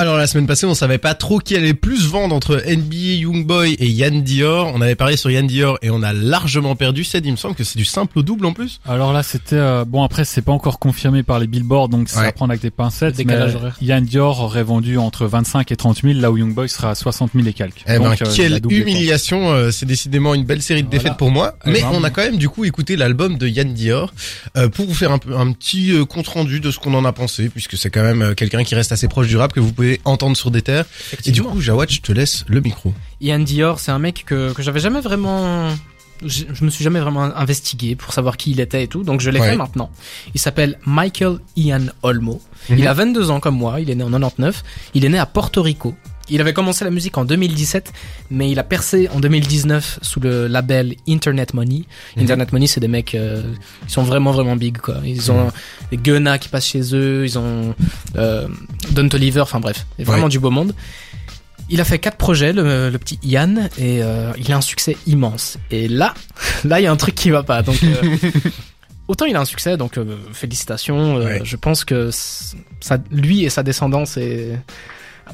Alors la semaine passée, on savait pas trop qui allait plus vendre entre NBA Youngboy et Yann Dior. On avait parlé sur Yann Dior et on a largement perdu. C'est, il me semble que c'est du simple au double en plus. Alors là, c'était euh, bon. Après, c'est pas encore confirmé par les billboards, donc ça Ouais. va prendre avec des pincettes. Le Mais décalage horaire. Yann Dior aurait vendu entre 25 et 30 000, là où Youngboy sera à 60 000 et quelques. Eh ben, Donc, euh, quelle humiliation euh, C'est décidément une belle série de Voilà. défaites pour moi. Eh Mais ben, on a quand même du coup écouté l'album de Yann Dior euh, pour vous faire un, peu, un petit euh, compte rendu de ce qu'on en a pensé, puisque c'est quand même euh, quelqu'un qui reste assez proche du rap que vous pouvez entendre sur des terres. Et du coup, Jawad, je te laisse le micro. Ian Dior, c'est un mec que, que j'avais jamais vraiment. Je, je me suis jamais vraiment investigué pour savoir qui il était et tout, donc je l'ai Ouais. fait maintenant. Il s'appelle Michael Ian Olmo. Mhm. Il a 22 ans comme moi, il est né en 99. Il est né à Porto Rico. Il avait commencé la musique en 2017, mais il a percé en 2019 sous le label Internet Money. Mhm. Internet Money, c'est des mecs, euh, ils sont vraiment vraiment big quoi. Ils ont Mhm. des Gunna qui passent chez eux, ils ont euh, Don Toliver, enfin bref, c'est vraiment Ouais. du beau monde. Il a fait quatre projets, le, le petit Ian, et euh, il a un succès immense. Et là, là, il y a un truc qui va pas. Donc, euh, autant il a un succès, donc euh, félicitations. euh, Ouais. Je pense que ça, lui et sa descendance, et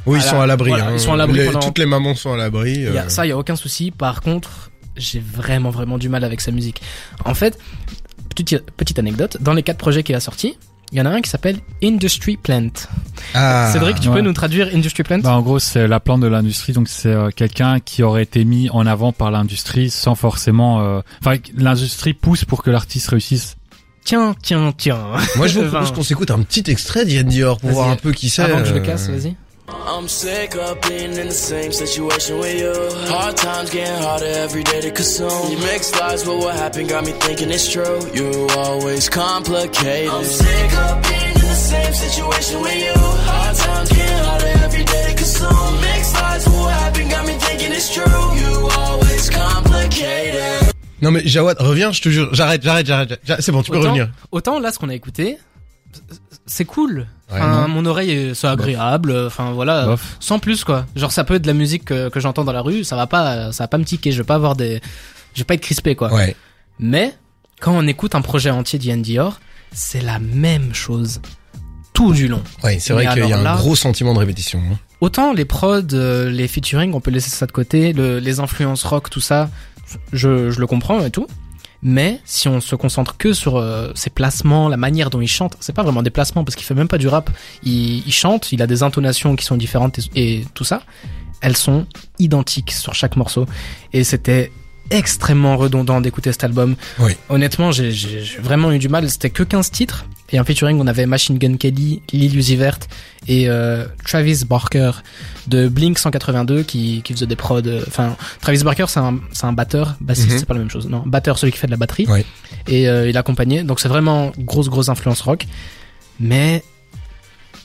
Oui, ils sont à l'abri. Voilà, hein. ils sont à l'abri Les- pendant- Toutes les mamans sont à l'abri. il y a- euh. ça, il y a aucun souci. Par contre, j'ai vraiment, vraiment du mal avec sa musique. En fait, petite, petite anecdote, dans les quatre projets qu'il a sortis, il y en a un qui s'appelle Industry Plant. Ah. Cédric, tu ouais. peux nous traduire Industry Plant? Bah, en gros, c'est la plante de l'industrie, donc c'est euh, quelqu'un qui aurait été mis en avant par l'industrie sans forcément. euh, Enfin, l'industrie pousse pour que l'artiste réussisse. Tiens, tiens, tiens. Moi, je vous propose qu'on s'écoute un petit extrait d'Yann Dior pour voir un peu qui c'est. Avant que je le casse, vas-y. I'm sick of being in the same situation with you. Hard times getting harder every day to consume. You mix lies with what happened, got me thinking it's true. You always complicated. I'm sick of being in the same situation with you. Hard times getting harder every day to consume. Mix lies with what happened, got me thinking it's true. You always complicated. Non mais Jawad, reviens, je te jure. J'arrête, j'arrête, j'arrête. C'est bon, tu peux Autant- revenir. Autant là, ce qu'on a écouté, c'est cool. Ouais, Enfin, mon oreille, est- c'est agréable. Enfin voilà, Bof. sans plus quoi. Genre ça peut être de la musique que, que j'entends dans la rue, ça va pas, ça va pas me tiquer. Je vais pas avoir des, je vais pas être crispé quoi. Ouais. Mais quand on écoute un projet entier d'Ian Dior, c'est la même chose tout du long. Ouais, c'est vrai qu'il y a un là- gros sentiment de répétition. hein. Autant les prods, euh, les featuring, on peut laisser ça de côté, le- les influences rock, tout ça, je, je le comprends et tout. Mais si on se concentre que sur euh, ses placements, la manière dont il chante, c'est pas vraiment des placements parce qu'il fait même pas du rap. Il, il chante, il a des intonations qui sont différentes et, et tout ça. Elles sont identiques sur chaque morceau et c'était extrêmement redondant d'écouter cet album. Oui. Honnêtement, j'ai vraiment eu du mal. C'était que 15 titres et un featuring. On avait Machine Gun Kelly, Lil Uzi Vert et euh, Travis Barker de Blink 182 qui, qui faisait des prods. euh, Enfin, Travis Barker c'est un c'est un batteur, bassiste, Mhm. c'est pas la même chose. Non, batteur celui qui fait de la batterie. Ouais. Et euh, il accompagnait. Donc c'est vraiment grosse grosse influence rock. Mais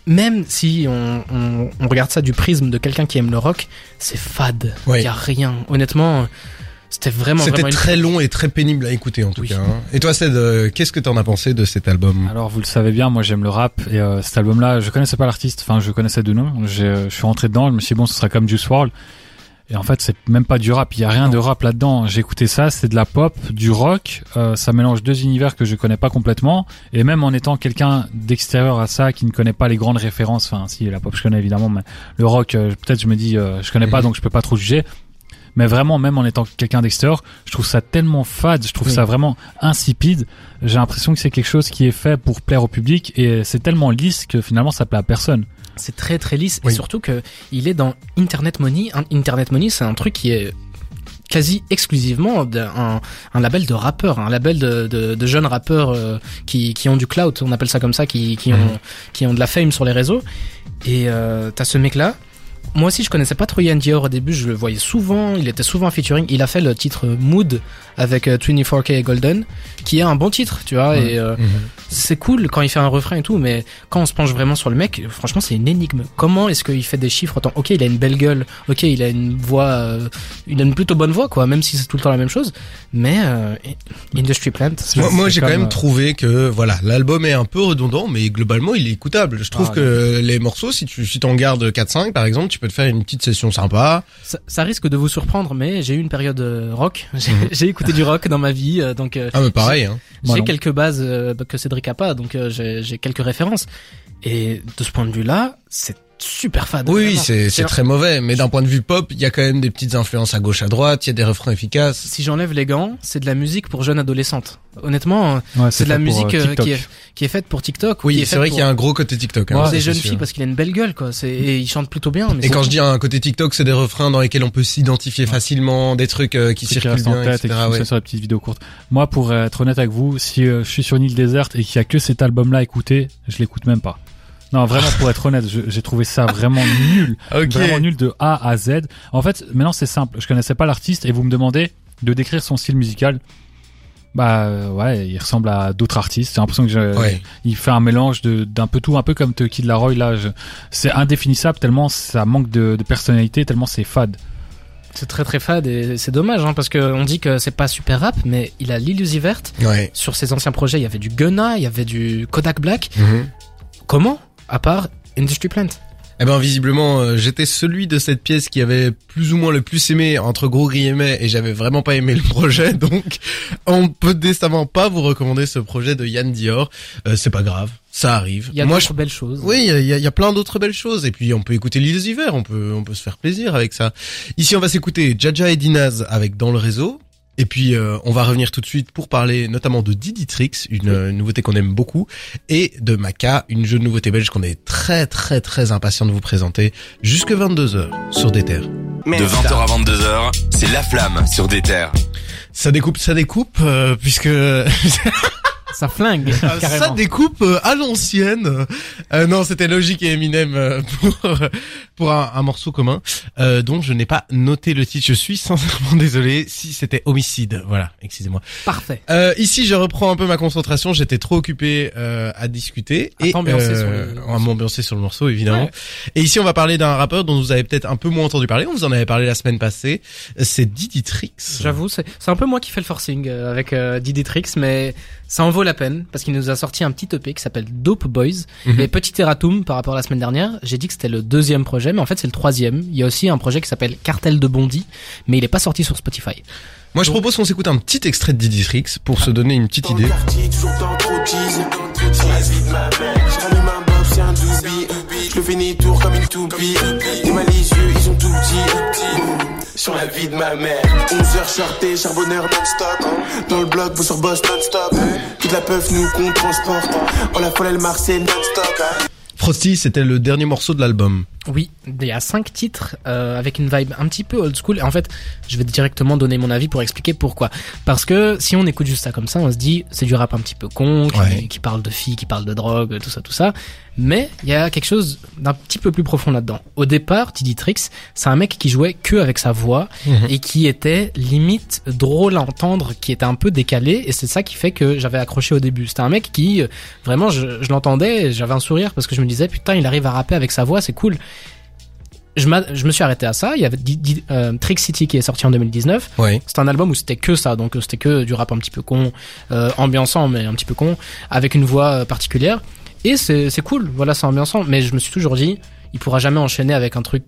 même si on, on, on regarde ça du prisme de quelqu'un qui aime le rock, c'est fade. Il Ouais. y a rien. Honnêtement, c'était vraiment C'était vraiment une- très long et très pénible à écouter en tout Oui. cas. hein. Et toi, Ced, euh, qu'est-ce que t'en as pensé de cet album? Alors, vous le savez bien, moi j'aime le rap et euh, cet album-là, je connaissais pas l'artiste. Enfin, je connaissais de nom. Euh, Je suis rentré dedans, je me suis dit bon, ce sera comme Juice WRLD. Et en fait, c'est même pas du rap. Il y a rien de rap là-dedans. J'ai écouté ça, c'est de la pop, du rock. Euh, ça mélange deux univers que je connais pas complètement. Et même en étant quelqu'un d'extérieur à ça, qui ne connaît pas les grandes références. Enfin, si la pop je connais évidemment, mais le rock, euh, peut-être je me dis, euh, je connais pas, Mhm. donc je peux pas trop juger. Mais vraiment, même en étant quelqu'un d'extérieur, je trouve ça tellement fade, je trouve Oui. ça vraiment insipide. J'ai l'impression que c'est quelque chose qui est fait pour plaire au public et c'est tellement lisse que finalement ça plaît à personne. C'est très très lisse Oui. et surtout que il est dans Internet Money. Internet Money, c'est un truc qui est quasi exclusivement un, un label de rappeurs, un label de, de, de jeunes rappeurs euh, qui, qui ont du clout, on appelle ça comme ça, qui, qui, ont, Mhm. qui ont de la fame sur les réseaux. Et euh, t'as ce mec-là. Moi aussi, je connaissais pas trop Ian Dior au début. Je le voyais souvent. Il était souvent en featuring. Il a fait le titre Mood avec euh, 24K et Golden, qui est un bon titre, tu vois. Et euh, Mhm. c'est cool quand il fait un refrain et tout, mais quand on se penche vraiment sur le mec, franchement, c'est une énigme. Comment est-ce qu'il fait des chiffres autant Ok, il a une belle gueule. Ok, il a une voix, euh, il a une plutôt bonne voix, quoi, même si c'est tout le temps la même chose. Mais euh, Industry Plant, Moi, j'ai quand même euh, trouvé que voilà, l'album est un peu redondant, mais globalement, il est écoutable. Je trouve Ah, que les morceaux, si tu si t'en gardes 4-5 par exemple, tu peux te faire une petite session sympa. Ça, ça risque de vous surprendre, mais j'ai eu une période euh, rock. J'ai Mhm. j'ai écouté du rock dans ma vie, euh, donc euh, Ah mais pareil. Hein. J'ai non. quelques bases que Cédric a pas, donc j'ai quelques références. Et de ce point de vue-là, c'est super fade. Oui, c'est c'est très mauvais. Mais d'un point de vue pop, il y a quand même des petites influences à gauche, à droite. Il y a des refrains efficaces. Si j'enlève les gants, c'est de la musique pour jeunes adolescentes. Honnêtement, euh, Ouais, c'est de la musique euh, euh, TikTok. qui est qui est faite pour TikTok. qui Oui, est c'est vrai pour- qu'il y a un gros côté TikTok. hein, pour des jeunes sûr. filles parce qu'il a une belle gueule, quoi. C'est et il chante plutôt bien. Mais Et quand je dis un côté TikTok, c'est des refrains dans lesquels on peut s'identifier facilement, des trucs euh, qui qui circulent reste bien, en tête et etc. qui sur les petites vidéos courtes. Moi, pour être honnête avec vous, si euh, je suis sur une île déserte et qu'il y a que cet album-là à écouter, je l'écoute même pas. Non, vraiment, pour être honnête, j'ai trouvé ça vraiment nul. Vraiment nul de A à Z. En fait, maintenant, c'est simple. Je connaissais pas l'artiste et vous me demandez de décrire son style musical. Bah, euh, ouais, il ressemble à d'autres artistes. J'ai l'impression que je, Ouais. il fait un mélange de d'un peu tout, un peu comme Kid Laroi. Là, c'est indéfinissable tellement ça manque de, de personnalité, tellement c'est fade. c'est très très fade et c'est dommage hein, parce que on dit que c'est pas super rap, mais il a l'illusie verte. Ouais. Sur ses anciens projets, il y avait du Gunna, il y avait du Kodak Black. Mhm. Comment À part Industry Plant. Eh ben visiblement euh, j'étais celui de cette pièce qui avait plus ou moins le plus aimé entre gros guillemets et j'avais vraiment pas aimé le projet donc on peut décemment pas vous recommander ce projet de Yann Dior. Euh, c'est pas grave, ça arrive. Il y a Moi d'autres belles choses. Oui, il y a, y plein d'autres belles choses. Et puis, on peut écouter l'île des hivers. On peut, on peut se faire plaisir avec ça. Ici, on va s'écouter Jaja et Dinaz avec Dans le réseau. Et puis, euh, on va revenir tout de suite pour parler notamment de Didi Tricks, une, euh, nouveauté qu'on aime beaucoup, et de Maca, une jeune nouveauté belge qu'on est très, très, très impatient de vous présenter jusque 22h sur des terres. De 20h à 22h, c'est La Flamme sur des terres. Ça découpe, ça découpe, euh, puisque Ça flingue ça carrément. découpe euh, à l'ancienne. Euh, non, c'était Logique et Eminem euh, pour pour un, un morceau commun euh, dont je n'ai pas noté le titre. Je suis sincèrement désolé si c'était Homicide. Voilà, excusez-moi. Parfait. Euh, ici, je reprends un peu ma concentration. J'étais trop occupé euh, à discuter À et sur le à m'ambiancer sur le morceau évidemment. Ouais. Et ici, on va parler d'un rappeur dont vous avez peut-être un peu moins entendu parler. On vous en avait parlé la semaine passée. C'est Didi Tricks. J'avoue, c'est un peu moi qui fais le forcing euh, avec euh, Didi Tricks, mais ça en vaut la peine parce qu'il nous a sorti un petit EP qui s'appelle Dope Boys. Mhm. Et petit erratum par rapport à la semaine dernière, j'ai dit que c'était le deuxième projet, mais en fait c'est le troisième. Il y a aussi un projet qui s'appelle Cartel de Bondy, mais il est pas sorti sur Spotify. Moi, je propose qu'on s'écoute un petit extrait de Didi Tricks pour se donner une petite idée. quartier, toujours dans trop de cheese. Sur la vie de ma mère. Je rallume un bob, c'est un doobie. Je le fais ni tour comme une toupie. Des malicieux, ils ont tout dit. Sur la vie de ma mère. 11 heures charté, charbonneur non-stop. Dans le bloc, vous sur boss non-stop. Toute la peuf nous qu'on transporte. Oh la folle, elle Marseille non-stop. Frosty, c'était le dernier morceau de l'album. Oui, il y a cinq titres euh, avec une vibe un petit peu old school. Et en fait, je vais directement donner mon avis pour expliquer pourquoi. Parce que si on écoute juste ça comme ça, on se dit c'est du rap un petit peu con, qui, Ouais. qui parle de filles, qui parle de drogue, tout ça, tout ça. Mais il y a quelque chose d'un petit peu plus profond là-dedans. Au départ, Didi Trix, c'est un mec qui jouait que avec sa voix et qui était limite drôle à entendre, qui était un peu décalé. Et c'est ça qui fait que j'avais accroché au début. C'était un mec qui, euh, vraiment, je, je l'entendais, j'avais un sourire parce que je me disais putain, il arrive à rapper avec sa voix, c'est cool je, je me suis arrêté à ça. Il y avait euh, Trick City qui est sorti en 2019. Ouais. C'était un album où c'était que ça, donc euh, c'était que du rap un petit peu con, euh, ambiançant mais un petit peu con, avec une voix euh, particulière. Et c'est c'est cool, voilà, c'est ambiançant. Mais je me suis toujours dit, il pourra jamais enchaîner avec un truc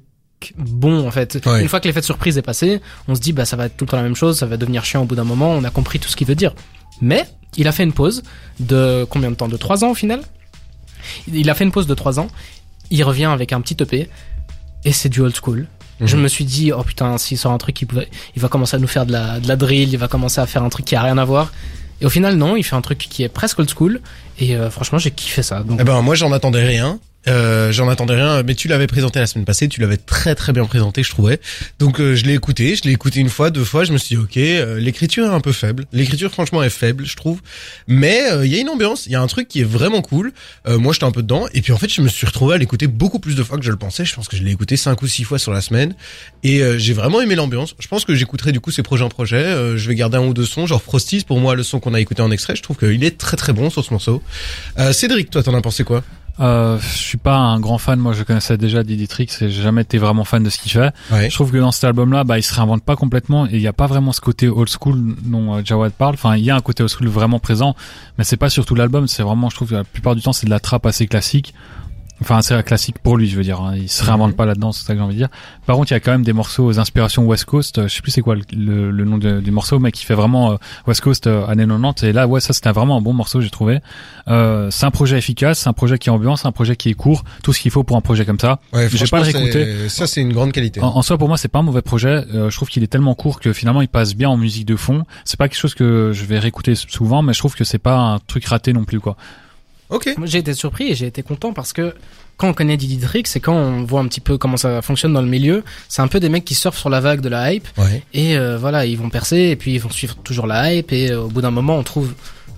bon en fait. Ouais. Une fois que l'effet de surprise est passé, on se dit bah ça va être tout le temps la même chose, ça va devenir chiant au bout d'un moment. On a compris tout ce qu'il veut dire. Mais il a fait une pause de combien de temps? De trois ans au final? Il a fait une pause de trois ans. Il revient avec un petit EP et c'est du old school. Mhm. Je me suis dit, oh putain, s'il sort un truc, il, peut- il va commencer à nous faire de la, de la drill, il va commencer à faire un truc qui a rien à voir. Et au final, non, il fait un truc qui est presque old school. Et euh, franchement, j'ai kiffé ça. Donc, Eh ben moi j'en attendais rien. Euh, j'en attendais rien, mais tu l'avais présenté la semaine passée, tu l'avais très très bien présenté, je trouvais. Donc euh, je l'ai écouté, je l'ai écouté une fois, deux fois, je me suis dit ok, euh, l'écriture est un peu faible. L'écriture franchement est faible, je trouve. Mais euh, il y a une ambiance, il y a un truc qui est vraiment cool. Euh, moi j'étais un peu dedans, et puis en fait je me suis retrouvé à l'écouter beaucoup plus de fois que je le pensais. Je pense que je l'ai écouté cinq ou six fois sur la semaine, et j'ai vraiment aimé l'ambiance. Je pense que j'écouterai du coup ces projets en projet. Je vais garder un ou deux sons, genre Frosties pour moi le son qu'on a écouté en extrait. Je trouve qu'il est très très bon sur ce morceau. Cédric, toi t'en as pensé quoi? Euh, je suis pas un grand fan. Moi, je connaissais déjà Didi Tricks et j'ai jamais été vraiment fan de ce qu'il fait. Ouais. Je trouve que dans cet album-là, bah, il se réinvente pas complètement et il y a pas vraiment ce côté old school dont euh, Jawad parle. Enfin, il y a un côté old school vraiment présent, mais c'est pas surtout l'album. C'est vraiment, je trouve que la plupart du temps, c'est de la trappe assez classique. Enfin, c'est un classique pour lui, je veux dire. hein. Il se réinvente Mhm. pas là-dedans, c'est ça que j'ai envie de dire. Par contre, il y a quand même des morceaux aux inspirations West Coast. euh, Je sais plus c'est quoi le, le- le nom de- du morceau, mais qui fait vraiment euh, West Coast euh, années 90. Et là, ouais, ça c'était vraiment un bon morceau, j'ai trouvé. Euh, c'est un projet efficace, c'est un projet qui est ambiance, c'est un projet qui est court, tout ce qu'il faut pour un projet comme ça. Ouais, Je vais pas le réécouter. Ça, c'est une grande qualité. En, en soi, pour moi, c'est pas un mauvais projet. Euh, je trouve qu'il est tellement court que finalement, il passe bien en musique de fond. C'est pas quelque chose que je vais réécouter souvent, mais je trouve que c'est pas un truc raté non plus, quoi. Ok. Moi, j'ai été surpris et j'ai été content parce que quand on connaît Didi Tricks et quand on voit un petit peu comment ça fonctionne dans le milieu, c'est un peu des mecs qui surfent sur la vague de la hype Ouais. et euh, voilà, ils vont percer et puis ils vont suivre toujours la hype et euh, au bout d'un moment, on trouve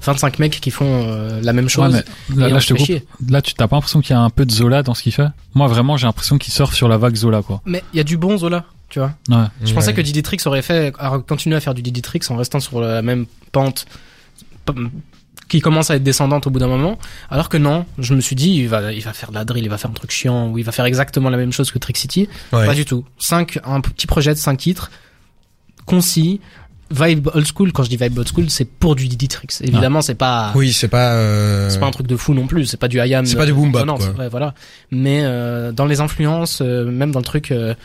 25 mecs qui font euh, la même chose. Ouais, là, je te coupe. tu t'as pas l'impression qu'il y a un peu de Zola dans ce qu'il fait? Moi, vraiment, j'ai l'impression qu'il surfe sur la vague Zola, quoi. Mais il y a du bon Zola, tu vois. Ouais. Je pensais que Didi Tricks aurait fait à continuer à faire du Didi Tricks en restant sur la même pente qui commence à être descendante au bout d'un moment, alors que non, je me suis dit il va il va faire de la drill, il va faire un truc chiant ou il va faire exactement la même chose que Trick City. Ouais. Pas du tout. Cinq un petit projet de cinq titres concis, vibe old school. Quand je dis vibe old school, c'est pour du Didi Tricks. Évidemment, c'est pas Oui, c'est pas. euh, c'est pas un truc de fou non plus, c'est pas du IAM. C'est pas du boom bap, ouais, voilà. Mais euh, dans les influences, euh, même dans le truc, euh,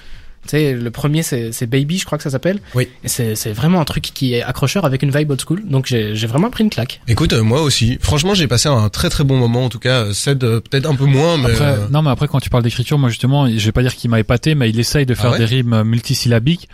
tu sais, le premier c'est c'est Baby, je crois que ça s'appelle. Oui. Et c'est c'est vraiment un truc qui est accrocheur avec une vibe old school. Donc j'ai j'ai vraiment pris une claque. Écoute, euh, moi aussi. Franchement, j'ai passé un très très bon moment. En tout cas, euh, Ced euh, peut-être un peu moins, mais. Après, euh, non, mais après, quand tu parles d'écriture, moi, justement, je vais pas dire qu'il m'a épaté, mais il essaye de faire Ah ouais des rimes euh, multisyllabiques.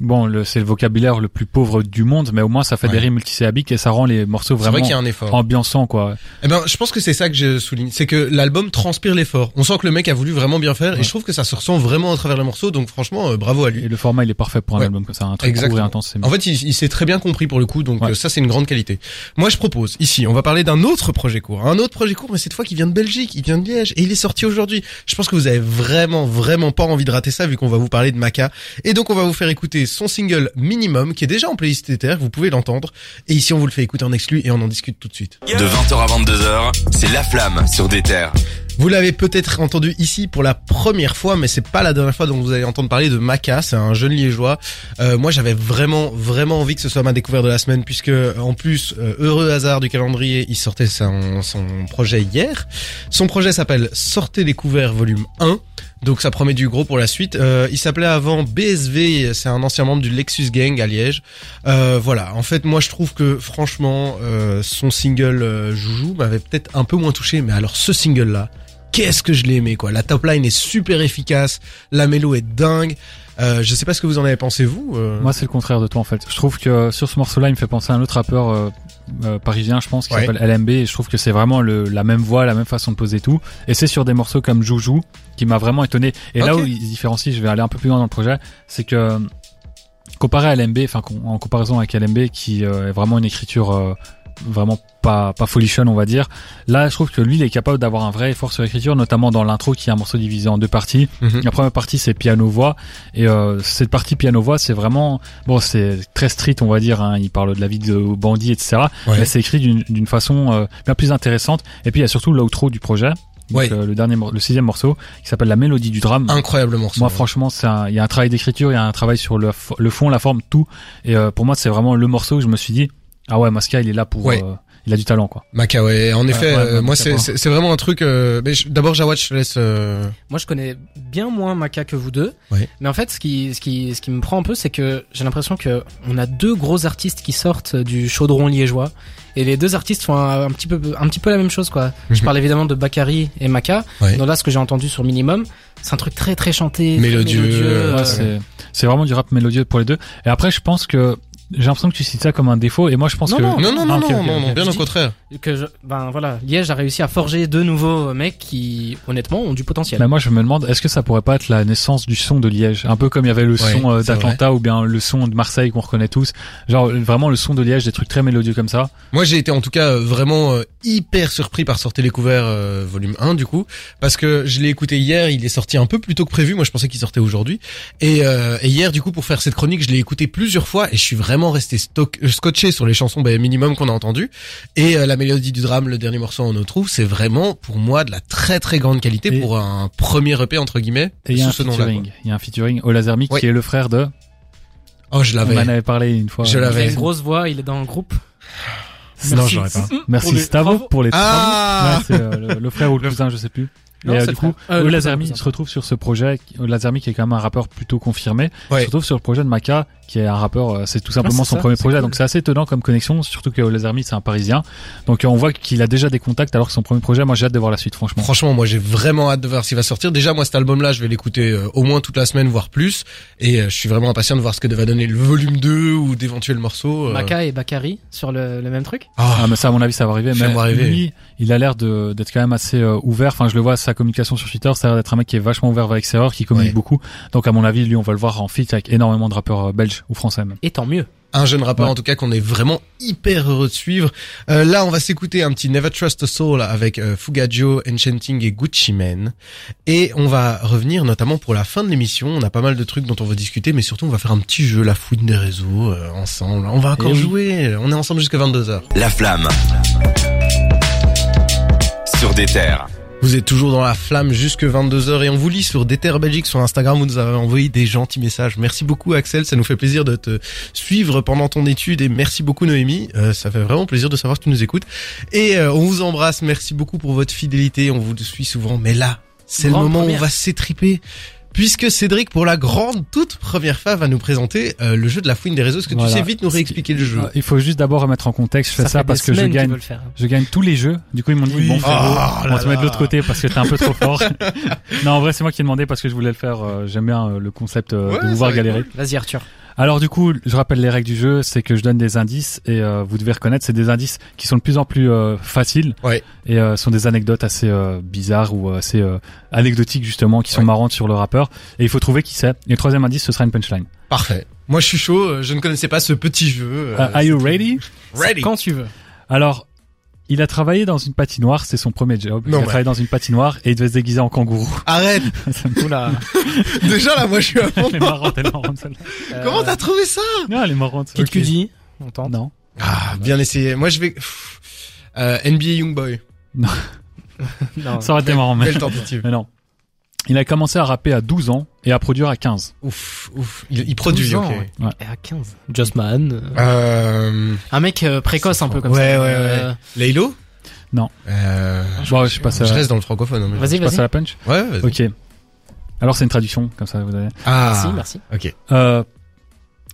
Bon, c'est le vocabulaire le plus pauvre du monde, mais au moins, ça fait Ouais. des rimes multisyllabiques et ça rend les morceaux vraiment vrai y a un effort. ambiançants, quoi. Eh ben, je pense que c'est ça que je souligne, c'est que l'album transpire l'effort. On sent que le mec a voulu vraiment bien faire, et je trouve que ça se ressent vraiment à travers les morceaux. Donc franchement, euh, bravo à lui. Et le format, il est parfait pour un Ouais. album comme ça, un truc court Exactement. et intense. En fait, il, il s'est très bien compris pour le coup, donc euh, ça c'est une grande qualité. Moi, je propose ici, on va parler d'un autre projet court, un autre projet court, mais cette fois qui vient de Belgique, il vient de Liège et il est sorti aujourd'hui. Je pense que vous avez vraiment, vraiment pas envie de rater ça vu qu'on va vous parler de Maca. Et donc on va vous faire écouter son single Minimum, qui est déjà en playlist vous pouvez l'entendre. Et ici, on vous le fait écouter en exclu et on en discute tout de suite. De 20h à 22h, c'est La Flamme sur des terres. Vous l'avez peut-être entendu ici pour la première fois, mais c'est pas la dernière fois dont vous allez entendre parler de Maca. C'est un jeune liégeois. Euh, moi, j'avais vraiment, vraiment envie que ce soit ma découverte de la semaine, puisque en plus, euh, heureux hasard du calendrier, il sortait son, son projet hier. Son projet s'appelle Sortez les couverts volume 1. Donc ça promet du gros pour la suite. Euh, il s'appelait avant BSV, c'est un ancien membre du Lexus Gang à Liège. Euh, voilà, en fait moi je trouve que franchement euh, son single Joujou m'avait peut-être un peu moins touché, mais alors ce single là, qu'est-ce que je l'ai aimé quoi. La top line est super efficace, la mélo est dingue. Euh, je sais pas ce que vous en avez pensé vous. euh. Moi, c'est le contraire de toi, en fait. Je trouve que sur ce morceau-là, il me fait penser à un autre rappeur euh, euh, parisien, je pense, qui Ouais. s'appelle LMB. Et je trouve que c'est vraiment le, la même voix, la même façon de poser tout. Et c'est sur des morceaux comme Joujou qui m'a vraiment étonné. Et là où ils se différencient, je vais aller un peu plus loin dans le projet, c'est que comparé à LMB, enfin en comparaison avec LMB, qui est vraiment une écriture euh, vraiment pas pas folichonne, on va dire. Là, je trouve que lui, il est capable d'avoir un vrai effort sur l'écriture, notamment dans l'intro, qui est un morceau divisé en deux parties. Mhm. La première partie c'est piano voix et euh, cette partie piano voix c'est vraiment bon c'est très street on va dire hein, il parle de la vie de bandit etc Ouais. mais c'est écrit d'une d'une façon euh, bien plus intéressante et puis il y a surtout l'outro du projet donc, Ouais. euh, le dernier le sixième morceau qui s'appelle la mélodie du drame Incroyable morceau. moi franchement c'est un- il y a un travail d'écriture il y a un travail sur le, le fond la forme tout et euh, pour moi c'est vraiment le morceau où je me suis dit ah ouais Masca il est là pour Ouais. euh, il a du talent quoi Maca, ouais. En effet, ouais, euh, moi c'est c'est c'est vraiment un truc. euh, mais je- d'abord, Jawad, je te laisse. euh, Moi, je connais bien moins Maca que vous deux. Ouais. Mais en fait, ce qui, ce qui, ce qui me prend un peu, c'est que j'ai l'impression que on a deux gros artistes qui sortent du chaudron liégeois. Et les deux artistes font un, un petit peu, un petit peu la même chose, quoi. Je Mhm. parle évidemment de Bakary et Maca. Ouais. Donc là, ce que j'ai entendu sur Minimum, c'est un truc très, très chanté. Mélodieux, euh, Ouais, c'est c'est vraiment du rap mélodieux pour les deux et après je pense que j'ai l'impression que tu cites ça comme un défaut et moi je pense Non, que non, Non, non, non, Ah, non, non, bien Je au contraire. que je, ben voilà, Liège a réussi à forger deux nouveaux mecs qui, honnêtement, ont du potentiel. Mais moi, je me demande, est-ce que ça pourrait pas être la naissance du son de Liège? Un peu comme il y avait le Ouais, son euh, d'Atlanta ou bien le son de Marseille qu'on reconnaît tous. Genre, vraiment le son de Liège, des trucs très mélodieux comme ça. Moi, j'ai été en tout cas euh, vraiment euh, hyper surpris par Sortez les couverts euh, volume 1 du coup, parce que je l'ai écouté hier, il est sorti un peu plus tôt que prévu. Moi, je pensais qu'il sortait aujourd'hui. Et, euh, et hier, du coup, pour faire cette chronique, je l'ai écouté plusieurs fois et je suis vraiment resté stock, euh, scotché sur les chansons bah, minimum qu'on a entendues. Et euh, la mélodie du drame, le dernier morceau en trouve, c'est vraiment pour moi de la très très grande qualité Et- pour un premier EP entre guillemets Et il y a sous un ce nom-là. featuring. Il y a un featuring au Lasermic Oui. qui est le frère de. Oh, je On l'avais. en avait parlé une fois. Je Il l'avais. a une grosse voix, il est dans le groupe. Non, j'aurais pas. Merci Pour les- Stavo pour les Ah Ouais, c'est euh, le, le frère ou le cousin, je sais plus. Non, et euh, du coup. Euh, Olazermi le se retrouve sur ce projet. Olazermi qui est quand même un rappeur plutôt confirmé, Ouais. se retrouve sur le projet de Maka, qui est un rappeur. euh, C'est tout simplement Ah, son ça, premier projet, cool. donc c'est assez étonnant comme connexion. Surtout que Olazermi c'est un Parisien, donc on voit qu'il a déjà des contacts alors que son premier projet. Moi, j'ai hâte de voir la suite, franchement. Franchement, moi j'ai vraiment hâte de voir ce qui va sortir. Déjà, moi cet album-là, je vais l'écouter euh, au moins toute la semaine, voire plus. Et euh, je suis vraiment impatient de voir ce que va donner le volume 2 ou d'éventuels morceaux. euh. Maka et Bakari sur le, le même truc. Ah, Ah mais ça à mon avis ça va arriver Ça mais va arriver. lui il a l'air de d'être quand même assez euh, ouvert enfin je le vois sa communication sur Twitter ça a l'air d'être un mec qui est vachement ouvert avec ses erreurs qui communique Ouais. beaucoup donc à mon avis lui on va le voir en feat avec énormément de rappeurs euh, belges ou français même Et tant mieux. un jeune rappeur Ouais. en tout cas qu'on est vraiment hyper heureux de suivre. Euh, là, on va s'écouter un petit Never Trust a Soul avec euh, Fugajo, Enchanting et Gucci Mane. Et on va revenir notamment pour la fin de l'émission. On a pas mal de trucs dont on va discuter, mais surtout on va faire un petit jeu, la fouine des réseaux, euh, ensemble. On va encore Eh oui. jouer. On est ensemble jusqu'à 22h. La flamme. Sur des terres. Vous êtes toujours dans la flamme jusque 22h et on vous lit sur Déter Belgique sur Instagram. Vous nous avez envoyé des gentils messages. Merci beaucoup Axel, ça nous fait plaisir de te suivre pendant ton étude et merci beaucoup Noémie. Euh, ça fait vraiment plaisir de savoir que tu nous écoutes. Et euh, on vous embrasse. Merci beaucoup pour votre fidélité. On vous suit souvent. Mais là, c'est le moment où on va s'étriper. Puisque Cédric, pour la grande toute première fois, va nous présenter euh, le jeu de la fouine des réseaux. Est-ce que Voilà. tu sais vite nous réexpliquer le jeu? Euh, il faut juste d'abord remettre en contexte je fais ça, parce que je gagne faire. je gagne tous les jeux du coup ils m'ont dit Oui. bon frérot Oh on te mettre de l'autre côté parce que t'es un peu trop fort non en vrai c'est moi qui ai demandé parce que je voulais le faire euh, j'aime bien euh, le concept Ouais, de vous voir galérer Vas-y Arthur. Alors du coup, je rappelle les règles du jeu, c'est que je donne des indices et euh, vous devez reconnaître, c'est des indices qui sont de plus en plus euh, faciles Ouais. et euh, sont des anecdotes assez euh, bizarres ou assez euh, anecdotiques justement, qui sont Ouais. marrantes sur le rappeur. Et il faut trouver qui c'est. Et le troisième indice, ce sera une punchline. Parfait. Moi, je suis chaud. euh, Je ne connaissais pas ce petit jeu. euh, Euh, are you ready? Ready? Quand tu veux. Alors, il a travaillé dans une patinoire, c'est son premier job. Non, il a travaillé dans une patinoire et il devait se déguiser en kangourou. Arrête. Ça me fout la... Déjà là, moi, je suis à fond. Elle est marrante, elle est marrante celle-là. Comment t'as trouvé ça? Non, elle est marrante. Kid. Cudi. On tente. Non. Ah, bien essayé. Moi, je vais. Euh, NBA Youngboy. Non. Ça aurait été marrant, mais... Belle tentative. mais non. Il a commencé à rapper à 12 ans et à produire à 15. Ouf, ouf. Il, il produit, 12 ans, ok. ouais. Et à 15. Just Man. euh, Euh, Un mec euh, précoce un peu comme Ouais, ça. ouais, Euh, Laylo? Non. Euh, Bon, je passe à, je reste dans le francophone. hein, mais- Vas-y, je passe à vas-y. la punch. Ouais, vas-y. Ok. Alors c'est une traduction, comme ça vous avez. Ah. Merci, merci. Ok. Euh,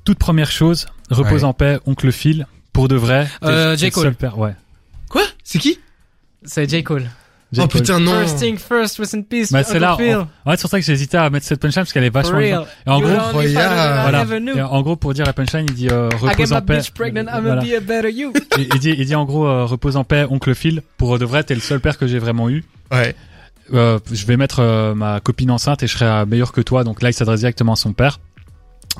toute première chose, repose Ouais. en paix, oncle Phil. Pour de vrai. Euh, J. le Cole. seul père, ouais. Quoi? C'est qui? C'est J. Cole. J. Oh putain, non. First thing first, rest in peace. Bah, c'est là. En, en fait, c'est pour ça que j'ai hésité à mettre cette punchline parce qu'elle est vachement. Et en gros, voilà. Et en gros, pour dire la punchline, il dit euh, repose my en paix. bitch pregnant, I'm Voilà. gonna be a better you. il, il dit, il dit en gros euh, repose en paix, oncle Phil. Pour de vrai, t'es le seul père que j'ai vraiment eu. Ouais. Euh, je vais mettre euh, ma copine enceinte et je serai meilleur que toi. Donc là, il s'adresse directement à son père.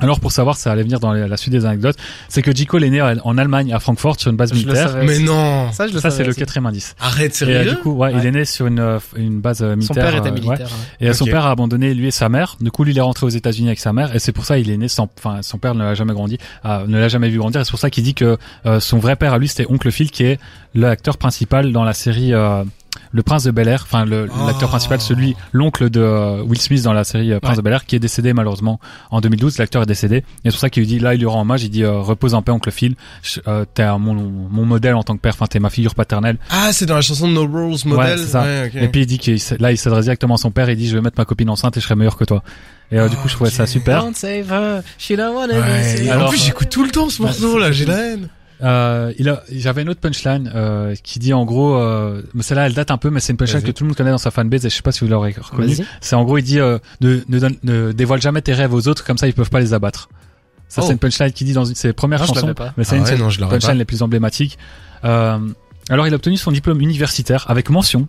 Alors pour savoir, ça allait venir dans la suite des anecdotes, c'est que J. Cole est né en Allemagne, à Francfort, sur une base Je le militaire. Mais non. Ça, je le Ça, c'est le quatrième indice. Arrête, Et euh, sérieux du coup, ouais, il est né sur une, euh, une base euh, Son militaire. père était euh, ouais. militaire. hein. Et son père a abandonné lui et sa mère. Du coup, lui, il est rentré aux États-Unis avec sa mère, et c'est pour ça il est né sans. Enfin, son père ne l'a jamais grandi, euh, ne l'a jamais vu grandir. Et c'est pour ça qu'il dit que euh, son vrai père à lui, c'était Oncle Phil, qui est l'acteur principal dans la série. Le Prince de Bel Air, enfin le- Oh. l'acteur principal, celui l'oncle de euh, Will Smith dans la série euh, Prince Ouais. de Bel Air, qui est décédé malheureusement en 2012. L'acteur est décédé, et c'est pour ça qu'il lui dit là, il lui rend hommage. Il dit euh, repose en paix, oncle Phil. Je- euh, t'es un- mon, mon modèle en tant que père, enfin t'es ma figure paternelle. Ah, c'est dans la chanson de No Rules Model. c'est ça. Ouais, ok. Et puis il dit qu'il s- là, il s'adresse directement à son père et il dit je vais mettre ma copine enceinte et je serai meilleur que toi. Et euh, du coup, je trouvais ça super. Don't save her, she don't Ouais. saved. en Alors- plus, j'écoute tout le temps ce morceau là, j'ai la haine. Euh, il a, j'avais une autre punchline euh, qui dit en gros, euh, mais celle-là elle date un peu, mais c'est une punchline Vas-y. que tout le monde connaît dans sa fanbase et je sais pas si vous l'aurez reconnu. Vas-y. C'est en gros, il dit euh, ne, ne, donne- ne dévoile jamais tes rêves aux autres, comme ça ils peuvent pas les abattre. Ça Oh. c'est une punchline qu'il dit dans une de ses premières Ah, je chansons, mais c'est Ah une ouais, non, pas. les plus emblématiques. Euh, alors il a obtenu son diplôme universitaire avec mention.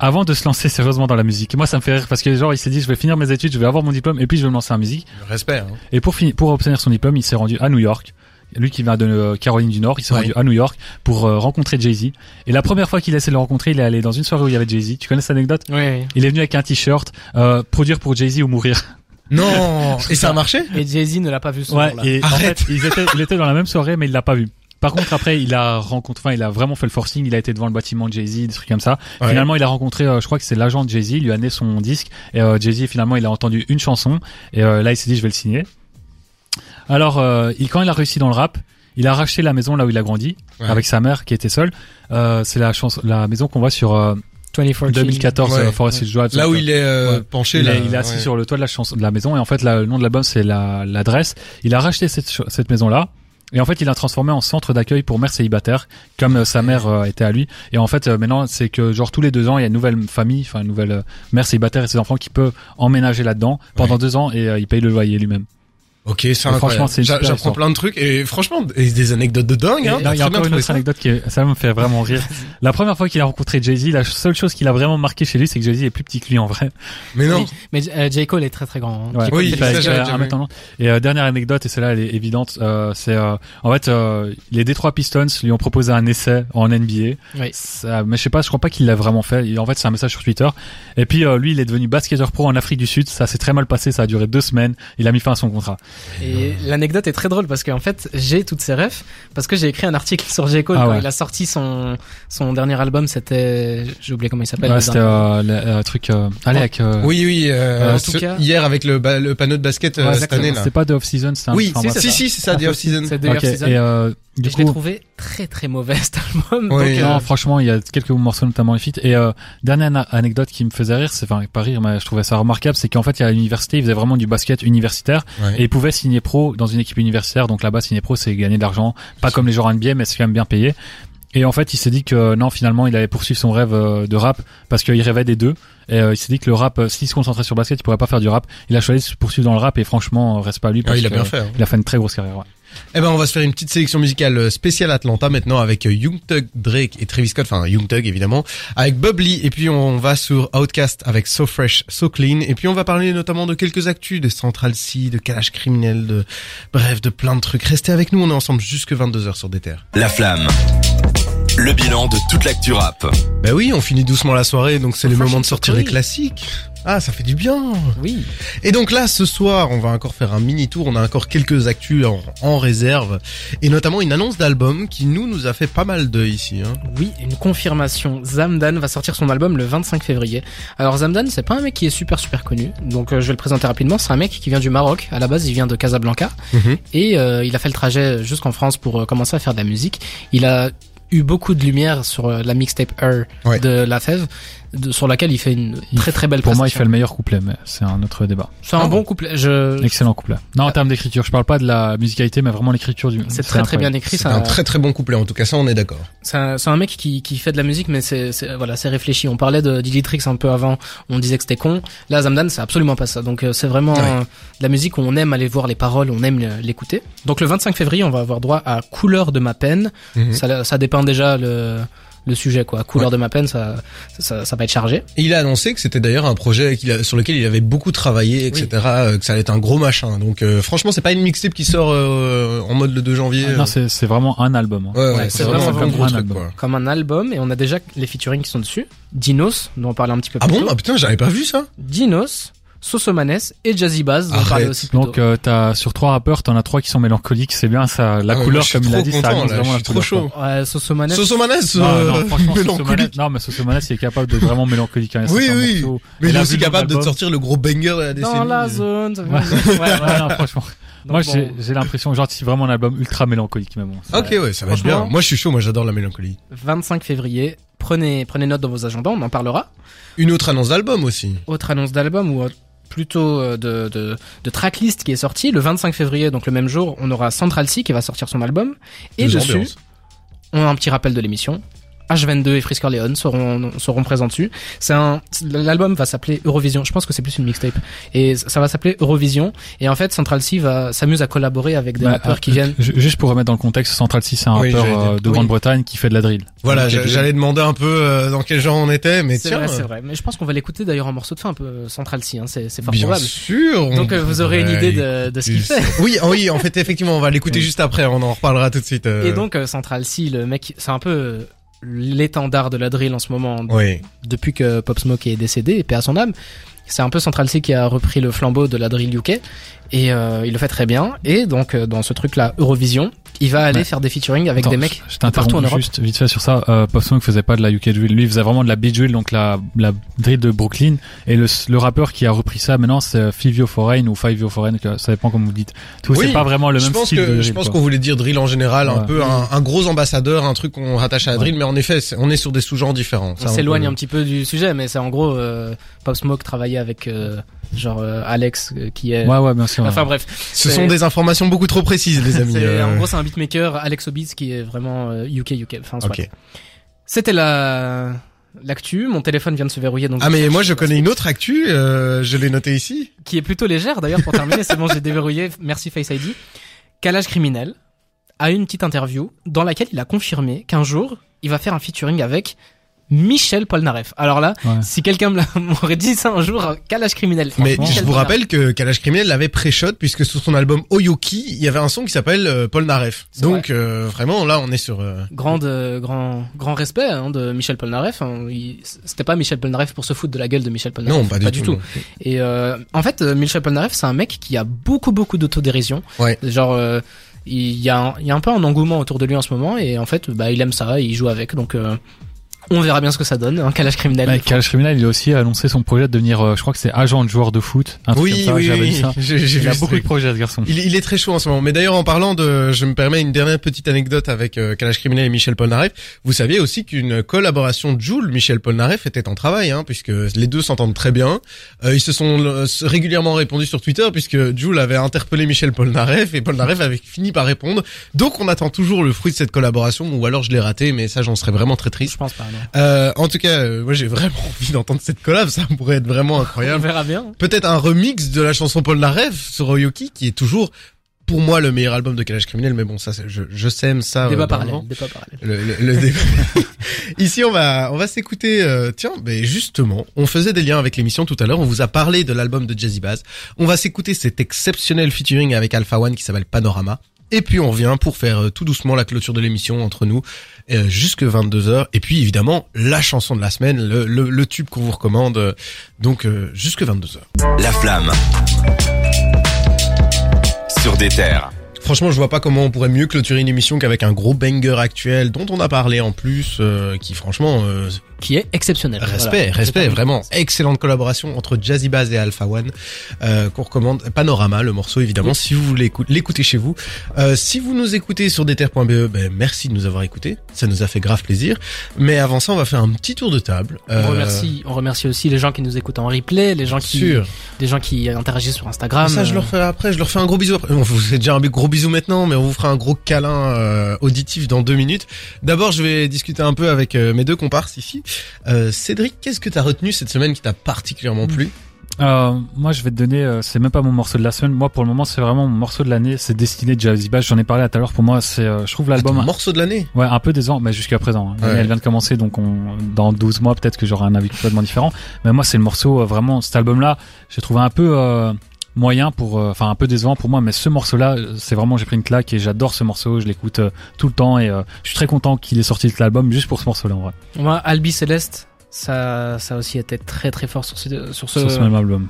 Avant de se lancer sérieusement dans la musique. Et moi, ça me fait rire parce que genre, il s'est dit, je vais finir mes études, je vais avoir mon diplôme, et puis je vais me lancer en musique. Respect. Hein. Et pour finir, pour obtenir son diplôme, il s'est rendu à New York. Lui qui vient de euh, Caroline du Nord, il s'est Ouais. rendu à New York pour euh, rencontrer Jay-Z. Et la première fois qu'il a essayé de le rencontrer, il est allé dans une soirée où il y avait Jay-Z. Tu connais cette anecdote Oui, oui. Il est venu avec un t-shirt, euh, produire pour Jay-Z ou mourir. Non. Et ça a marché Et Jay-Z ne l'a pas vu ce Ouais, jour-là. et en Arrête. fait, ils étaient, il était dans la même soirée, mais il l'a pas vu. Par contre, après, il a rencontré, enfin, il a vraiment fait le forcing. Il a été devant le bâtiment de Jay-Z, des trucs comme ça. Ouais. Finalement, il a rencontré, euh, je crois que c'est l'agent de Jay-Z, il lui a donné son disque. Et euh, Jay-Z, finalement, il a entendu une chanson. Et euh, là, il s'est dit, je vais le signer. Alors, euh, il, quand il a réussi dans le rap, il a racheté la maison là où il a grandi Ouais. avec sa mère qui était seule. Euh, c'est la chanson, la maison qu'on voit sur euh, 24 2014 Ouais. euh, Forest Drive. Là où il est euh, Ouais. penché, il, là, est, il est assis ouais. sur le toit de la chanson de la maison et en fait le nom de l'album c'est la l'adresse. Il a racheté cette maison là. Et en fait, il l'a transformé en centre d'accueil pour mères célibataires, comme euh, sa mère euh, était à lui. Et en fait, euh, maintenant, c'est que genre tous les deux ans, il y a une nouvelle famille, enfin une nouvelle euh, mère célibataire et ses enfants qui peut emménager là-dedans pendant deux ans et euh, il paye le loyer lui-même. Ok, c'est franchement, c'est J'apprends plein de trucs et franchement, et des anecdotes de dingue. Hein, il y a encore une autre ça. anecdote qui est, ça me fait vraiment rire. La première fois qu'il a rencontré Jay-Z, la seule chose qu'il a vraiment marqué chez lui, c'est que Jay-Z est plus petit que lui en vrai. Mais non. Oui, mais euh, J. Cole est très très grand. hein. Ouais. Oui, il ça, fait- fait déjà un vu. mètre en long. Et euh, dernière anecdote, et celle-là elle est évidente, euh, c'est euh, en fait euh, les Detroit Pistons lui ont proposé un essai en NBA. Oui. Ça- mais je sais pas, je crois pas qu'il l'a vraiment fait. En fait, c'est un message sur Twitter. Et puis euh, lui, il est devenu basketteur pro en Afrique du Sud. Ça s'est très mal passé. Ça a duré deux semaines. Il a mis fin à son contrat. Et l'anecdote est très drôle parce qu'en fait, j'ai toutes ces refs parce que j'ai écrit un article sur J. Cole Ah quand ouais. il a sorti son son dernier album. C'était, j'ai oublié comment il s'appelle. Ouais, c'était dernier. euh, le euh, truc. Euh, allez, avec. euh, Oui, oui. euh, en tout ce- cas- hier avec le, ba- le panneau de basket ouais, cette année là. C'était pas de off season. C'était un- Oui, si, si, si, c'est ça, The Off Season. C'est The. Et euh, du je l'ai trouvé très très mauvais cet album. Oui. donc, euh, Non, franchement, il y a quelques morceaux notamment fit. Et euh, dernière anecdote qui me faisait rire, c'est enfin pas rire, mais je trouvais ça remarquable, c'est qu'en fait, il y a l'université, il faisait vraiment du basket universitaire Ouais. et il pouvait signer pro dans une équipe universitaire. Donc là-bas, signer pro, c'est gagner de l'argent, pas comme les joueurs NBA, mais c'est quand même bien payé. Et en fait, il s'est dit que non, finalement, il allait poursuivre son rêve euh, de rap parce qu'il rêvait des deux. Et euh, il s'est dit que le rap, euh, s'il se concentrait sur le basket, il pourrait pas faire du rap. Il a choisi de se poursuivre dans le rap et franchement, reste pas à lui. Ah, Parce il a que bien fait. hein. Il a fait une très grosse carrière. ouais. Eh ben, on va se faire une petite sélection musicale euh, spéciale Atlanta maintenant avec euh, Young Thug, Drake et Travis Scott, enfin Young Thug évidemment, avec Bob Lee et puis on va sur Outcast avec So Fresh, So Clean et puis on va parler notamment de quelques actus de Central C, de Calage criminel, de bref, de plein de trucs. Restez avec nous, on est ensemble jusque 22h sur des terres. La flamme. Le bilan de toute l'actu rap. Ben oui, on finit doucement la soirée donc c'est le moment de so sortir les classiques. Ah, ça fait du bien. oui. Et donc là, ce soir, on va encore faire un mini tour. On a encore quelques actus en, en réserve, et notamment une annonce d'album qui nous nous a fait pas mal d'œil ici. Hein. Oui, une confirmation. Zamdan va sortir son album le 25 février. Alors Zamdan, c'est pas un mec qui est super super connu, donc euh, je vais le présenter rapidement. C'est un mec qui vient du Maroc. À la base, il vient de Casablanca Mhm. et euh, il a fait le trajet jusqu'en France pour euh, commencer à faire de la musique. Il a eu beaucoup de lumière sur la mixtape Her Ouais. de La Fève, de- sur laquelle il fait une Il très très belle Pour moi, il fait le meilleur couplet, mais c'est un autre débat. C'est un Ah bon couplet. Je... Excellent couplet. Non, en termes d'écriture, je parle pas de la musicalité, mais vraiment l'écriture du. C'est très très bien écrit. C'est un très très bon couplet. En tout cas, ça, on est d'accord. C'est un, c'est un mec qui, qui fait de la musique, mais c'est c'est- voilà, c'est réfléchi. On parlait de Digitrix un peu avant, on disait que c'était con. Là, Zamdan, c'est absolument pas ça. Donc euh, c'est vraiment Ouais. euh, de la musique où on aime aller voir les paroles, on aime l'écouter. Donc le 25 février, on va avoir droit à Couleur de ma peine. Mhm. Ça, ça dépeint déjà le le sujet quoi. Couleur de ma peine, ça, ça ça va être chargé. Et il a annoncé que c'était d'ailleurs un projet qu'il a- sur lequel il avait beaucoup travaillé, etc. euh, Que ça allait être un gros machin. Donc euh, franchement, c'est pas une mixtape qui sort euh, en mode le 2 janvier. Ah, non, c'est c'est vraiment un album. hein. ouais, ouais, ouais, c'est c'est vraiment, vraiment un gros un truc. album. Quoi. Comme un album et on a déjà les featuring qui sont dessus. Dinos, dont on parlait un petit peu Ah plus bon? tôt. Ah putain, j'avais pas vu ça. Dinos, Sosomanes et Jazzy Bass, dont aussi plus Donc euh, t'as sur trois rappeurs, t'en as trois qui sont mélancoliques. C'est bien ça. La Ah, couleur, comme il a trop dit, ça content, annonce là, vraiment je la suis trop couleur. chaud. Ouais, Sosomanes. Sosomanes, Non, euh, non, franchement, Sosomanes, mélancolique. non, mais Sosomanes, il est capable d'être vraiment mélancolique. Hein, Oui, oui. Mais il est la aussi de capable de sortir le gros banger de la décennie. Dans la zone. ça Ouais, Ouais, non, franchement. Donc Moi, bon. j'ai j'ai l'impression, genre, c'est vraiment un album ultra mélancolique, mais bon. c'est- Ok, ouais, ça va être bien. Moi, je suis chaud. Moi, j'adore la mélancolie. 25 février. Prenez, prenez note dans vos agendas, on en parlera. Une autre annonce d'album aussi. Autre annonce d'album ou euh, plutôt euh, de, de, de tracklist qui est sorti le 25 février, donc le même jour, on aura Central C qui va sortir son album. Et Deux dessus, on a un petit rappel de l'émission. H22 et Frisk Orleans seront, seront présents dessus. C'est un, l'album va s'appeler Eurovision. Je pense que c'est plus une mixtape. Et ça va s'appeler Eurovision. Et en fait, Central C va, s'amuse à collaborer avec des Ouais, rappeurs euh, qui viennent. ju- Juste pour remettre dans le contexte, Central 6, c'est un Oui, rappeur euh, de Oui. Grande-Bretagne qui fait de la drill. Voilà, euh, j'allais demander un peu euh, dans quel genre on était, mais C'est vrai, c'est vrai. Mais je pense qu'on va l'écouter d'ailleurs en morceau de fin un peu euh, Central C. Hein. C'est, c'est fort Bien probable. sûr. on Donc euh, vous aurez une idée de, de ce qu'il fait. Oui, ah oui, en fait, effectivement, on va l'écouter Oui. juste après. On en reparlera tout de suite. euh. Et donc euh, Central C, le mec, c'est un peu euh, l'étendard de la drill en ce moment Oui. depuis que Pop Smoke est décédé, et paix à son âme. C'est un peu Central C qui a repris le flambeau de la drill UK et euh, il le fait très bien. Et donc euh, dans ce truc-là, Eurovision, Il va aller Ouais. faire des featuring avec Attends, des mecs je partout en Europe. juste vite fait sur ça. Euh, Pop Smoke faisait pas de la UK drill. Lui, il faisait vraiment de la beat drill, donc la, la drill de Brooklyn. Et le, le rappeur qui a repris ça maintenant, c'est Fivio Foreign ou Fivio Foreign, ça dépend comme vous dites. Tout, Oui, c'est pas vraiment le je même style de drill. je pense qu'on voulait dire drill en général, un peu un, un gros ambassadeur, un truc qu'on rattache à la Ouais. drill, mais en effet, on est sur des sous-genres différents. On s'éloigne un petit peu du sujet, mais c'est en gros euh, Pop Smoke travaillait avec euh, genre euh, Alex euh, qui est. Ouais, ouais, bien sûr. Enfin bref, Ce sont des informations beaucoup trop précises, les amis. en gros c'est un beatmaker Alex Obis qui est vraiment euh, UK UK. Enfin soit. C'était la l'actu. Mon téléphone vient de se verrouiller donc. Ah mais moi je connais une autre actu, euh, je l'ai noté ici. qui est plutôt légère d'ailleurs pour terminer. c'est bon, j'ai déverrouillé. Merci Face ID. Calage criminel a une petite interview dans laquelle il a confirmé qu'un jour il va faire un featuring avec Michel Polnareff. Alors là, Ouais. si quelqu'un m'aurait dit ça un jour, Calage criminel. Mais je vous Polnareff. rappelle que Kalash Criminel l'avait pré-shot puisque sur son album Oyoki, il y avait un son qui s'appelle euh, Paul Naref. C'est Donc euh, vraiment là on est sur euh, Grande, euh, grand, grand respect hein, de Michel Polnareff. hein. C'était pas Michel Polnareff pour se foutre de la gueule de Michel Polnareff. non, pas, du, tout. Et euh, en fait, euh, Michel Polnareff, c'est un mec qui a beaucoup, beaucoup d'autodérision. Ouais. Genre, euh, il y, a un, il y a un peu un engouement autour de lui en ce moment, et en fait, bah, il aime ça, il joue avec. Donc, euh, on verra bien ce que ça donne. Un calage criminel. Ouais, Calage Criminel, il a aussi annoncé son projet de devenir, euh, je crois que c'est agent de joueur de foot. Un truc Oui, comme ça, oui, j'avais oui. Il a beaucoup de projets, ce garçon. Il, il est très chaud en ce moment. Mais d'ailleurs, en parlant de, je me permets une dernière petite anecdote avec euh, Kalash Criminel et Michel Polnareff. Vous saviez aussi qu'une collaboration de Jules, Michel Polnareff était en travail, hein, puisque les deux s'entendent très bien. Euh, ils se sont euh, régulièrement répondus sur Twitter, puisque Jules avait interpellé Michel Polnareff et Polnareff avait fini par répondre. Donc, on attend toujours le fruit de cette collaboration, ou alors je l'ai raté, mais ça, j'en serais vraiment très triste. Je pense pas. Euh, en tout cas, euh, moi, j'ai vraiment envie d'entendre cette collab. Ça pourrait être vraiment On incroyable verra bien. peut-être un remix de la chanson Paul Naref sur Oyoki qui est toujours pour moi le meilleur album de Calage Criminel mais bon ça je, je sème ça Débat euh, parallèle. Débat parallèle. le, le, le débat. ici on va on va s'écouter euh, tiens ben justement on faisait des liens avec l'émission tout à l'heure on vous a parlé de l'album de Jazzy Bass on va s'écouter cet exceptionnel featuring avec Alpha One qui s'appelle Panorama et puis on revient pour faire euh, tout doucement la clôture de l'émission entre nous euh, jusque 22h et puis évidemment la chanson de la semaine le, tube qu'on vous recommande euh, donc jusque 22h La flamme. Sur des terres. Franchement, je vois pas comment on pourrait mieux clôturer une émission qu'avec un gros banger actuel dont on a parlé en plus, euh, qui franchement, euh, Qui est exceptionnel. respect, Voilà. respect, vraiment excellente collaboration entre Jazzy Bass et Alpha One euh, qu'on recommande. Panorama, le morceau évidemment, si vous voulez écou- l'écouter chez vous. Euh, si vous nous écoutez sur deter.be, ben merci de nous avoir écoutés, ça nous a fait grave plaisir. Mais avant ça, on va faire un petit tour de table. On Euh, remercie, on remercie aussi les gens qui nous écoutent en replay, les gens qui, Sûr. des gens qui interagissent sur Instagram. ça, je euh, leur fais après. Je leur fais un gros bisou après. Vous fait déjà un gros bisou maintenant, mais on vous fera un gros câlin euh, auditif dans deux minutes. D'abord, je vais discuter un peu avec euh, mes deux comparses ici. Euh, Cédric, qu'est-ce que t'as retenu cette semaine qui t'a particulièrement plu? Euh, moi, je vais te donner, euh, c'est même pas mon morceau de la semaine. Moi, pour le moment, c'est vraiment mon morceau de l'année. C'est Destiné de Jazzy Bass. J'en ai parlé tout à l'heure. Pour moi, c'est, euh, je trouve l'album, Ton morceau de l'année? Ouais, un peu décevant, mais jusqu'à présent. hein. Ouais. Elle vient de commencer, donc on, dans 12 mois, peut-être que j'aurai un avis complètement différent. Mais moi, c'est le morceau, vraiment, cet album-là, j'ai trouvé un peu, moyen pour, euh, enfin, un peu décevant pour moi, mais ce morceau-là, euh, c'est vraiment, j'ai pris une claque et j'adore ce morceau. Je l'écoute euh, tout le temps et euh, je suis très content qu'il ait sorti cet album juste pour ce morceau-là, en vrai. Moi, Albi Céleste, ça, ça a aussi été très très fort sur ce, sur ce. Sur ce même album.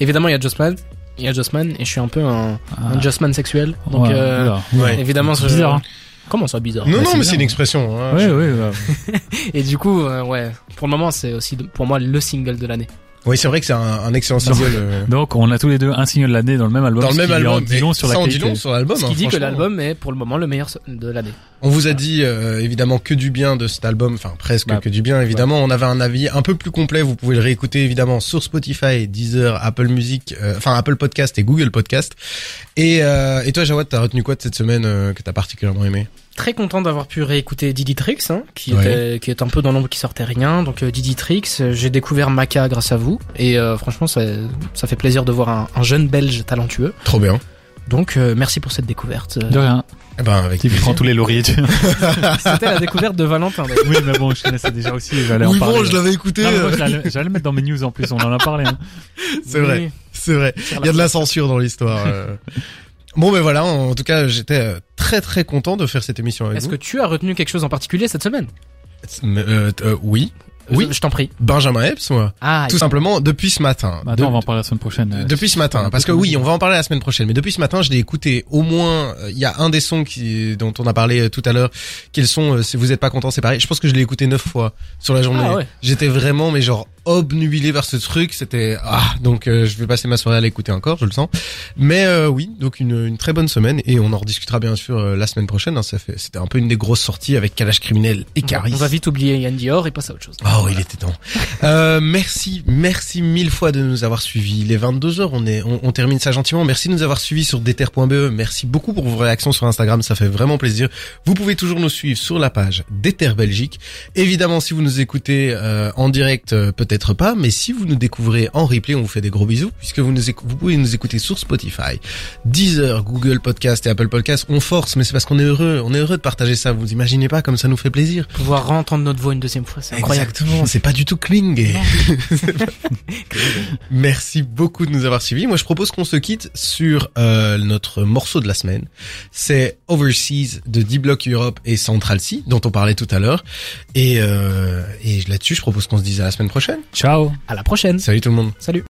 Évidemment, il y a Justman, il y a Justman, et je suis un peu un, un Justman sexuel. Donc, Ah. Ouais, euh. Ouais. évidemment, C'est bizarre, hein. Comment ça, bizarre? Non, Ouais, non, mais c'est une expression. Hein. Ouais, Je- ouais, ouais. Et du coup, euh, ouais, pour le moment, c'est aussi de- pour moi le single de l'année. Oui, c'est vrai que c'est un, un excellent single. euh, Donc, on a tous les deux un single de l'année dans le même album. Dans le même album, dit long sur la en dit qualité. long sur l'album. Ce hein, qui dit que l'album est pour le moment le meilleur de l'année. On vous a dit euh, évidemment que du bien de cet album, enfin presque Bah, que du bien évidemment. On avait un avis un peu plus complet, vous pouvez le réécouter évidemment sur Spotify, Deezer, Apple Music, euh, enfin Apple Podcast et Google Podcast. Et, euh, et toi Jawad, t'as retenu quoi de cette semaine euh, que t'as particulièrement aimé? Très content d'avoir pu réécouter Didi Tricks, hein, qui, Ouais. était, qui est un peu dans l'ombre qui sortait rien. Donc euh, Didi Tricks, euh, j'ai découvert Maca grâce à vous. Et euh, franchement, ça, ça fait plaisir de voir un, un jeune Belge talentueux. Trop bien. Donc euh, merci pour cette découverte. Euh, De rien. Eh ben avec Tu plaisir. prends tous les lauriers. tu- C'était la découverte de Valentin. d'ailleurs. oui, mais bon, je connaissais déjà aussi. J'allais en Oui parler. bon, je l'avais écouté. Euh, j'allais j'allais le mettre dans mes news en plus. On en a parlé. hein. c'est vrai, c'est vrai. Il y a de la censure dans l'histoire. Bon ben voilà, en tout cas j'étais euh, très très content de faire cette émission avec Est-ce vous. que tu as retenu quelque chose en particulier cette semaine? Euh, euh, oui. Oui. Je, je t'en prie. Benjamin Epps, moi. Ah, Tout simplement depuis ce matin. Bah, attends, De- on va en parler la semaine prochaine. euh, Depuis ce matin, parce que oui, on va en parler la semaine prochaine. Mais depuis ce matin, je l'ai écouté au moins. euh, Il y a un des sons qui, dont on a parlé euh, tout à l'heure. Quels sont euh, Si vous êtes pas content, c'est pareil. Je pense que je l'ai écouté neuf fois sur la journée. Ah ouais. J'étais vraiment, mais genre obnubilé par ce truc. C'était ah, donc euh, je vais passer ma soirée à l'écouter encore, je le sens. Mais euh, oui, donc une, une très bonne semaine et on en rediscutera bien sûr euh, la semaine prochaine. hein. Ça fait, c'était un peu une des grosses sorties avec Kalash criminel et Caris. on va vite oublier Yann Dior et passer à autre chose. Oh, il était temps. Euh, merci, merci mille fois de nous avoir suivis. Les 22 heures, on est, on, on termine ça gentiment. Merci de nous avoir suivis sur deter.be. Merci beaucoup pour vos réactions sur Instagram, ça fait vraiment plaisir. Vous pouvez toujours nous suivre sur la page Deter Belgique. Évidemment, si vous nous écoutez euh, en direct, euh, peut-être pas, mais si vous nous découvrez en replay, on vous fait des gros bisous puisque vous nous vous pouvez nous écouter sur Spotify, Deezer, Google Podcast et Apple Podcast. On force, mais c'est parce qu'on est heureux. On est heureux de partager ça. Vous imaginez pas comme ça nous fait plaisir. Pouvoir entendre notre voix une deuxième fois, c'est incroyable. Exactement, c'est pas du tout clingé. Merci beaucoup de nous avoir suivis. Moi, je propose qu'on se quitte sur euh, notre morceau de la semaine. C'est Overseas de D-Block Europe et Central C, dont on parlait tout à l'heure. Et, euh, et là-dessus, je propose qu'on se dise à la semaine prochaine. Ciao. À la prochaine. Salut tout le monde. Salut.